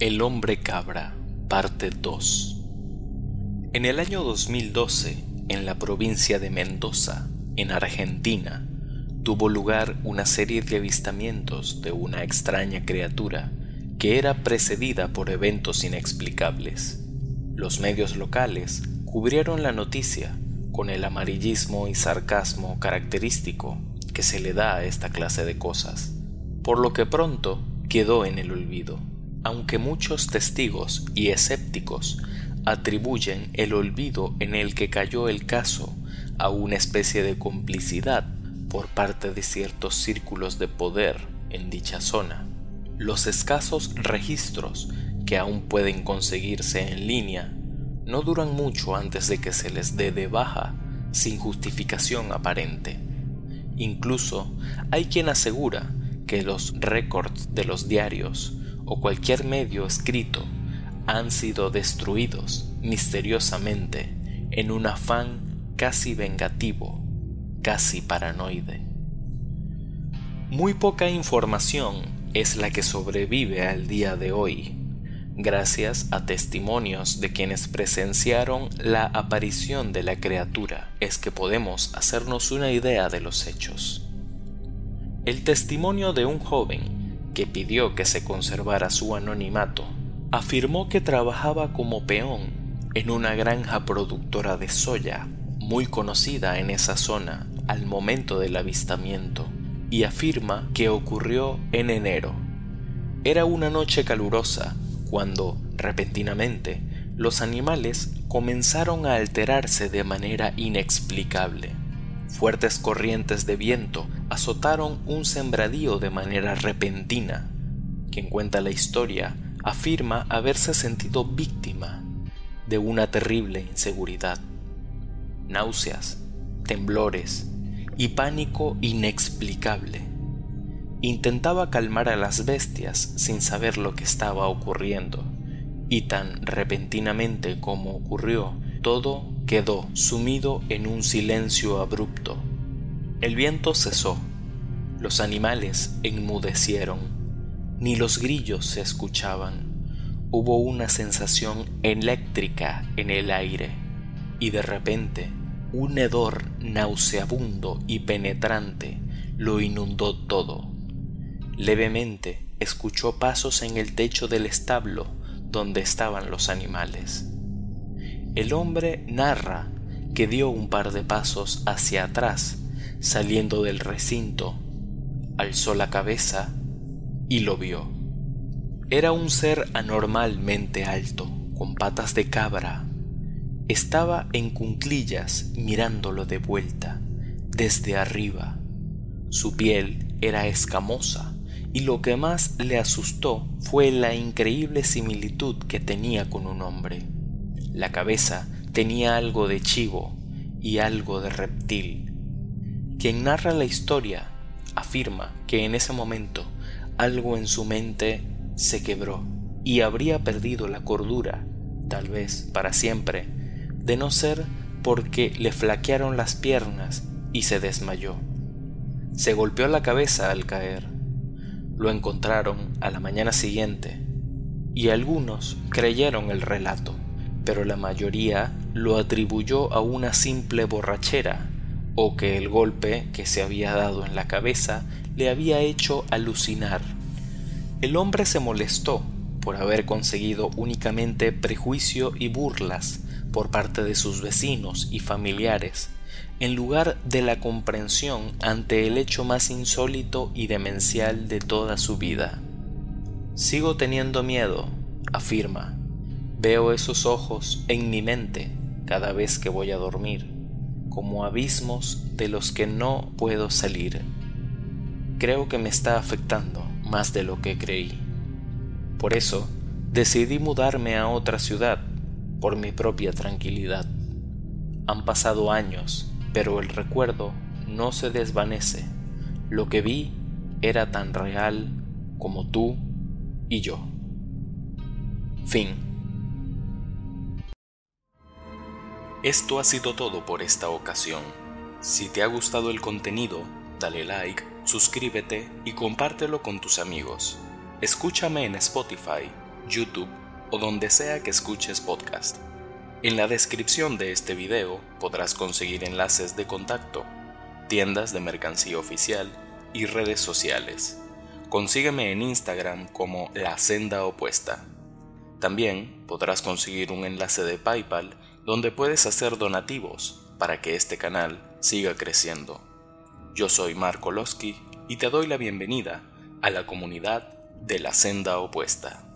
El hombre cabra, parte 2. En el año 2012, en la provincia de Mendoza, en Argentina, tuvo lugar una serie de avistamientos de una extraña criatura que era precedida por eventos inexplicables. Los medios locales cubrieron la noticia con el amarillismo y sarcasmo característico que se le da a esta clase de cosas, por lo que pronto quedó en el olvido, aunque muchos testigos y escépticos atribuyen el olvido en el que cayó el caso a una especie de complicidad por parte de ciertos círculos de poder en dicha zona. Los escasos registros que aún pueden conseguirse en línea no duran mucho antes de que se les dé de baja sin justificación aparente. Incluso hay quien asegura que los récords de los diarios o cualquier medio escrito han sido destruidos misteriosamente en un afán casi vengativo, casi paranoide. Muy poca información es la que sobrevive al día de hoy, gracias a testimonios de quienes presenciaron la aparición de la criatura, es que podemos hacernos una idea de los hechos. El testimonio de un joven que pidió que se conservara su anonimato afirmó que trabajaba como peón en una granja productora de soya muy conocida en esa zona al momento del avistamiento y afirma que ocurrió en enero. Era una noche calurosa cuando, repentinamente, los animales comenzaron a alterarse de manera inexplicable. Fuertes corrientes de viento azotaron un sembradío de manera repentina. Quien cuenta la historia afirma haberse sentido víctima de una terrible inseguridad. Náuseas, temblores y pánico inexplicable. Intentaba calmar a las bestias sin saber lo que estaba ocurriendo, y tan repentinamente como ocurrió, todo quedó sumido en un silencio abrupto. El viento cesó, los animales enmudecieron, ni los grillos se escuchaban. Hubo una sensación eléctrica en el aire, y de repente un hedor nauseabundo y penetrante lo inundó todo. Levemente escuchó pasos en el techo del establo donde estaban los animales. El hombre narra que dio un par de pasos hacia atrás, saliendo del recinto, alzó la cabeza y lo vio. Era un ser anormalmente alto, con patas de cabra. Estaba en cunclillas mirándolo de vuelta, desde arriba. Su piel era escamosa, y lo que más le asustó fue la increíble similitud que tenía con un hombre. La cabeza tenía algo de chivo y algo de reptil. Quien narra la historia afirma que en ese momento algo en su mente se quebró y habría perdido la cordura, tal vez para siempre, de no ser porque le flaquearon las piernas y se desmayó. Se golpeó la cabeza al caer. Lo encontraron a la mañana siguiente y algunos creyeron el relato pero la mayoría lo atribuyó a una simple borrachera o que el golpe que se había dado en la cabeza le había hecho alucinar. El hombre se molestó por haber conseguido únicamente prejuicio y burlas por parte de sus vecinos y familiares, en lugar de la comprensión ante el hecho más insólito y demencial de toda su vida. Sigo teniendo miedo, afirma, Veo esos ojos en mi mente cada vez que voy a dormir, como abismos de los que no puedo salir. Creo que me está afectando más de lo que creí. Por eso, decidí mudarme a otra ciudad por mi propia tranquilidad. Han pasado años, pero el recuerdo no se desvanece. Lo que vi era tan real como tú y yo. Fin. Esto ha sido todo por esta ocasión. Si te ha gustado el contenido, dale like, suscríbete y compártelo con tus amigos. Escúchame en Spotify, YouTube o donde sea que escuches podcast. En la descripción de este video podrás conseguir enlaces de contacto, tiendas de mercancía oficial y redes sociales. Consígueme en Instagram como La Senda Opuesta. También podrás conseguir un enlace de PayPal donde puedes hacer donativos para que este canal siga creciendo. Yo soy Marco Losky y te doy la bienvenida a la comunidad de la senda opuesta.